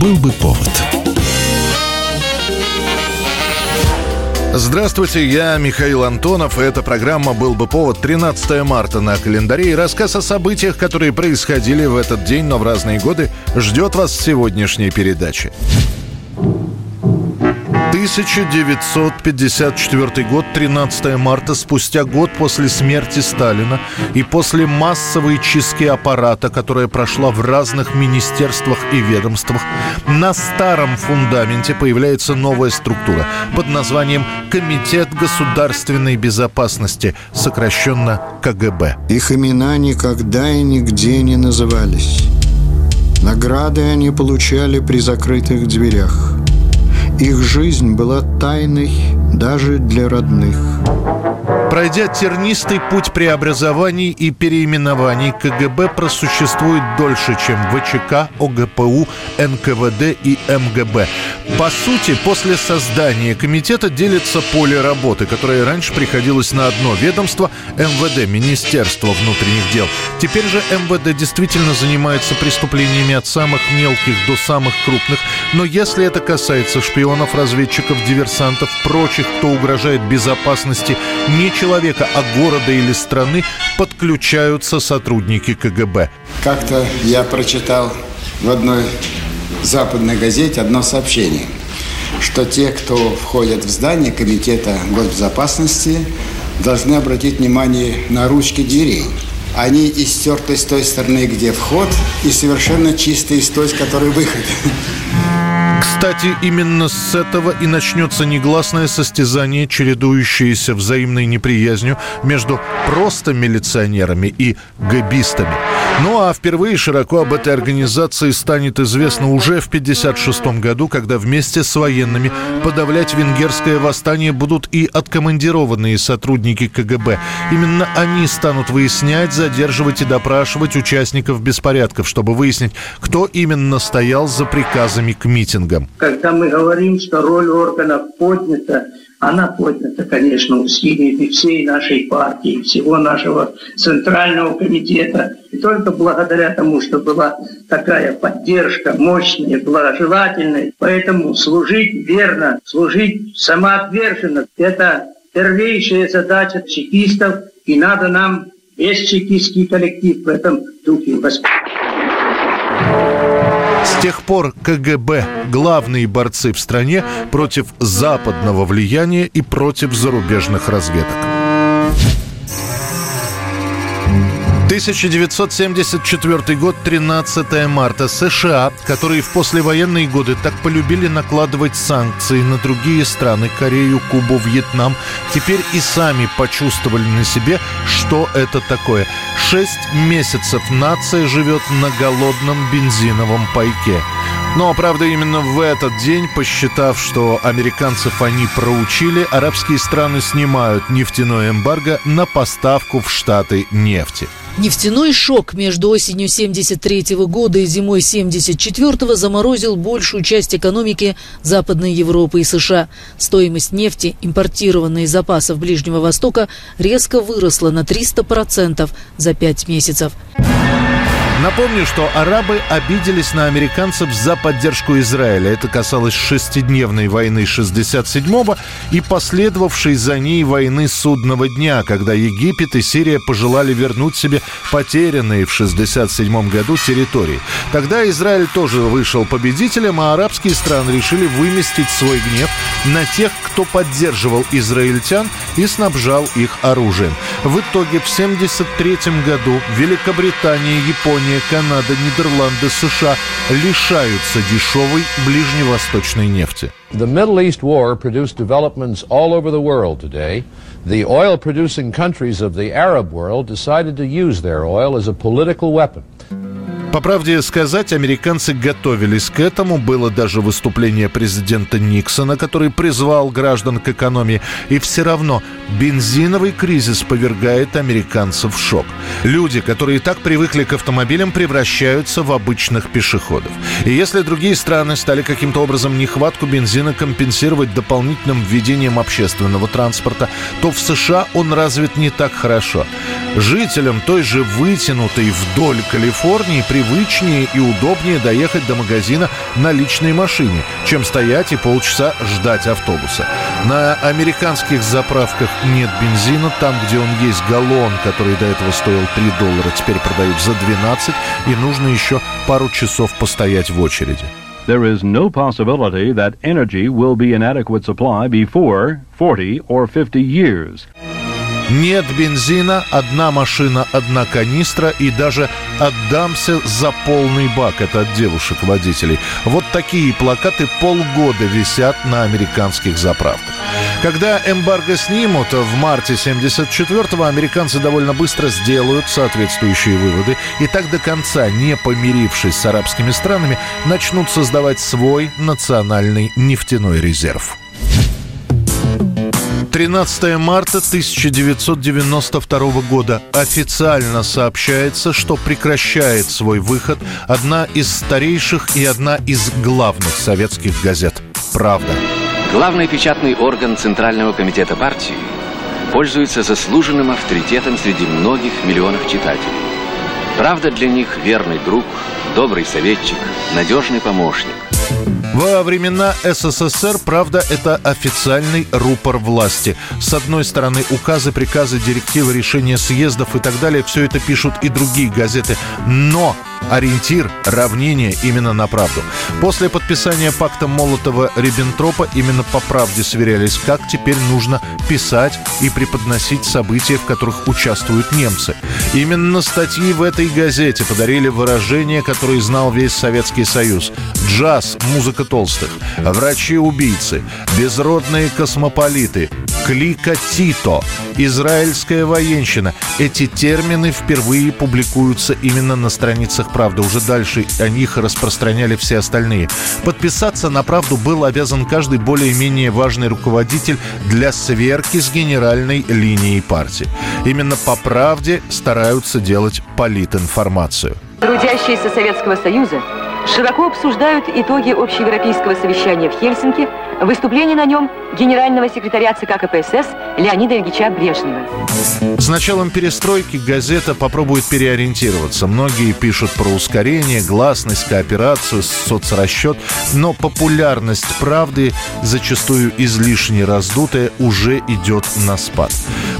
Был бы повод. Здравствуйте, я Михаил Антонов, и эта программа «Был бы повод» 13 марта на календаре. И рассказ о событиях, которые происходили в этот день, но в разные годы, ждет вас в сегодняшней передаче. 1954 год, 13 марта, спустя год после смерти Сталина и после массовой чистки аппарата, которая прошла в разных министерствах и ведомствах, на старом фундаменте появляется новая структура под названием Комитет государственной безопасности, сокращенно КГБ. Их имена никогда и нигде не назывались. Награды они получали при закрытых дверях – их жизнь была тайной даже для родных. Пройдя тернистый путь преобразований и переименований, КГБ просуществует дольше, чем ВЧК, ОГПУ, НКВД и МГБ. По сути, после создания комитета делится поле работы, которое раньше приходилось на одно ведомство – МВД, Министерство внутренних дел. Теперь же МВД действительно занимается преступлениями от самых мелких до самых крупных, но если это касается шпионов, разведчиков, диверсантов, прочих, кто угрожает безопасности не человека, а города или страны, подключаются сотрудники КГБ. Как-то я прочитал в одной западной газете одно сообщение, что те, кто входят в здание Комитета госбезопасности, должны обратить внимание на ручки дверей. Они истерты с той стороны, где вход, и совершенно чистые с той, с которой выход. Кстати, именно с этого и начнется негласное состязание, чередующееся взаимной неприязнью между просто милиционерами и габистами. Ну а впервые широко об этой организации станет известно уже в 1956 году, когда вместе с военными подавлять венгерское восстание будут и откомандированные сотрудники КГБ. Именно они станут выяснять, задерживать и допрашивать участников беспорядков, чтобы выяснить, кто именно стоял за приказами к митингам. Когда мы говорим, что роль органов поднята, она поднята, конечно, усилиями всей нашей партии, всего нашего Центрального комитета. И только благодаря тому, что была такая поддержка мощная, благожелательная. Поэтому служить верно, служить самоотверженно – это первейшая задача чекистов. И надо нам весь чекистский коллектив в этом духе воспитать. С тех пор КГБ – главные борцы в стране против западного влияния и против зарубежных разведок. 1974 год, 13 марта. США, которые в послевоенные годы так полюбили накладывать санкции на другие страны, Корею, Кубу, Вьетнам, теперь и сами почувствовали на себе, что это такое. Шесть месяцев нация живет на голодном бензиновом пайке. Но, правда, именно в этот день, посчитав, что американцев они проучили, арабские страны снимают нефтяное эмбарго на поставку в Штаты нефти. Нефтяной шок между осенью 73 года и зимой 74 заморозил большую часть экономики Западной Европы и США. Стоимость нефти, импортированной из запасов Ближнего Востока, резко выросла на 300% за пять месяцев. Напомню, что арабы обиделись на американцев за поддержку Израиля. Это касалось шестидневной войны 67-го и последовавшей за ней войны судного дня, когда Египет и Сирия пожелали вернуть себе потерянные в 67 году территории. Тогда Израиль тоже вышел победителем, а арабские страны решили выместить свой гнев на тех, кто поддерживал израильтян и снабжал их оружием. В итоге в 73 году Великобритания, Япония, Германия, Канада, Нидерланды, США лишаются дешевой ближневосточной нефти. The Middle East war produced developments all over the world today. The oil-producing countries of the Arab world decided to use their oil as a political weapon. По правде сказать, американцы готовились к этому. Было даже выступление президента Никсона, который призвал граждан к экономии. И все равно бензиновый кризис повергает американцев в шок. Люди, которые так привыкли к автомобилям, превращаются в обычных пешеходов. И если другие страны стали каким-то образом нехватку бензина компенсировать дополнительным введением общественного транспорта, то в США он развит не так хорошо. Жителям той же вытянутой вдоль Калифорнии при привычнее и удобнее доехать до магазина на личной машине, чем стоять и полчаса ждать автобуса. На американских заправках нет бензина. Там, где он есть галлон, который до этого стоил 3 доллара, теперь продают за 12, и нужно еще пару часов постоять в очереди. There is no possibility that energy will be in adequate supply before 40 or 50 years. Нет бензина, одна машина, одна канистра и даже «Отдамся за полный бак». Это от девушек-водителей. Вот такие плакаты полгода висят на американских заправках. Когда эмбарго снимут в марте 74-го, американцы довольно быстро сделают соответствующие выводы и так до конца, не помирившись с арабскими странами, начнут создавать свой национальный нефтяной резерв. 13 марта 1992 года официально сообщается, что прекращает свой выход одна из старейших и одна из главных советских газет «Правда». Главный печатный орган Центрального комитета партии пользуется заслуженным авторитетом среди многих миллионов читателей. «Правда» для них верный друг, добрый советчик, надежный помощник – во времена СССР, правда, это официальный рупор власти. С одной стороны, указы, приказы, директивы, решения съездов и так далее, все это пишут и другие газеты. Но ориентир, равнение именно на правду. После подписания пакта Молотова-Риббентропа именно по правде сверялись, как теперь нужно писать и преподносить события, в которых участвуют немцы. Именно статьи в этой газете подарили выражение, которое знал весь Советский Союз. Джаз, музыка толстых, врачи-убийцы, безродные космополиты, клика Тито, израильская военщина. Эти термины впервые публикуются именно на страницах «Правды». Уже дальше о них распространяли все остальные. Подписаться на «Правду» был обязан каждый более-менее важный руководитель для сверки с генеральной линией партии. Именно по «Правде» стараются делать политинформацию. Трудящиеся Советского Союза широко обсуждают итоги общеевропейского совещания в Хельсинки, выступление на нем генерального секретаря ЦК КПСС Леонида Ильича Брежнева. С началом перестройки газета попробует переориентироваться. Многие пишут про ускорение, гласность, кооперацию, соцрасчет, но популярность правды, зачастую излишне раздутая, уже идет на спад.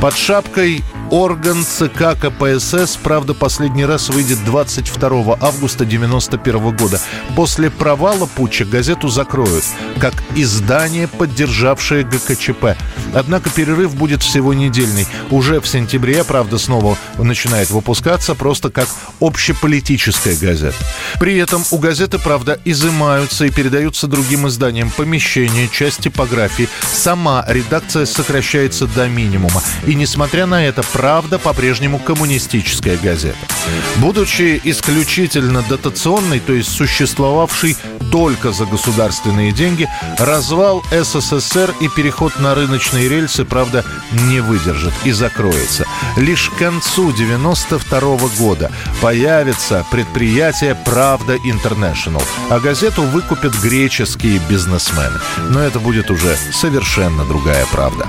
Под шапкой орган ЦК КПСС, правда, последний раз выйдет 22 августа 1991 года. После провала путча газету закроют, как издание, поддержавшее ГКЧП. Однако перерыв будет всего недельный. Уже в сентябре, правда, снова начинает выпускаться просто как общеполитическая газета. При этом у газеты, правда, изымаются и передаются другим изданиям помещения, часть типографии. Сама редакция сокращается до минимума. И несмотря на это, «Правда» по-прежнему коммунистическая газета. Будучи исключительно дотационной, то есть существовавшей только за государственные деньги, развал СССР и переход на рыночные рельсы, правда, не выдержит и закроется. Лишь к концу 92 -го года появится предприятие «Правда Интернешнл», а газету выкупят греческие бизнесмены. Но это будет уже совершенно другая правда.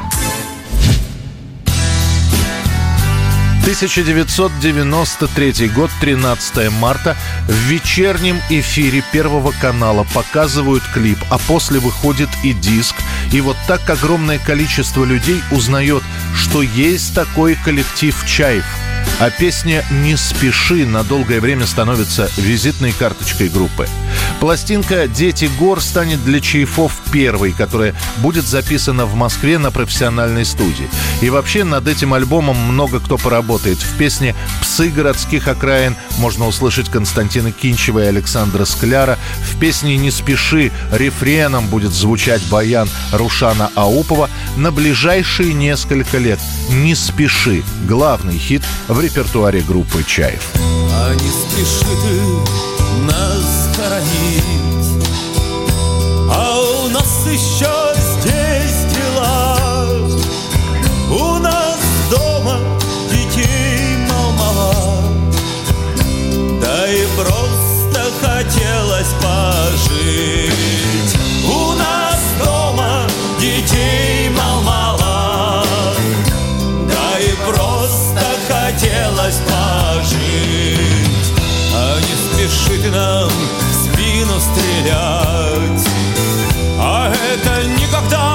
1993 год, 13 марта. В вечернем эфире Первого канала показывают клип, а после выходит и диск. И вот так огромное количество людей узнает, что есть такой коллектив «Чаев». А песня «Не спеши» на долгое время становится визитной карточкой группы. Пластинка «Дети гор» станет для Чайфов первой, которая будет записана в Москве на профессиональной студии. И вообще над этим альбомом много кто поработает. В песне «Псы городских окраин» можно услышать Константина Кинчева и Александра Скляра. В песне «Не спеши» рефреном будет звучать баян Рушана Аупова. На ближайшие несколько лет «Не спеши» — главный хит в репертуаре группы «Чаев». А не спеши ты нас хоронить, а у нас еще это никогда.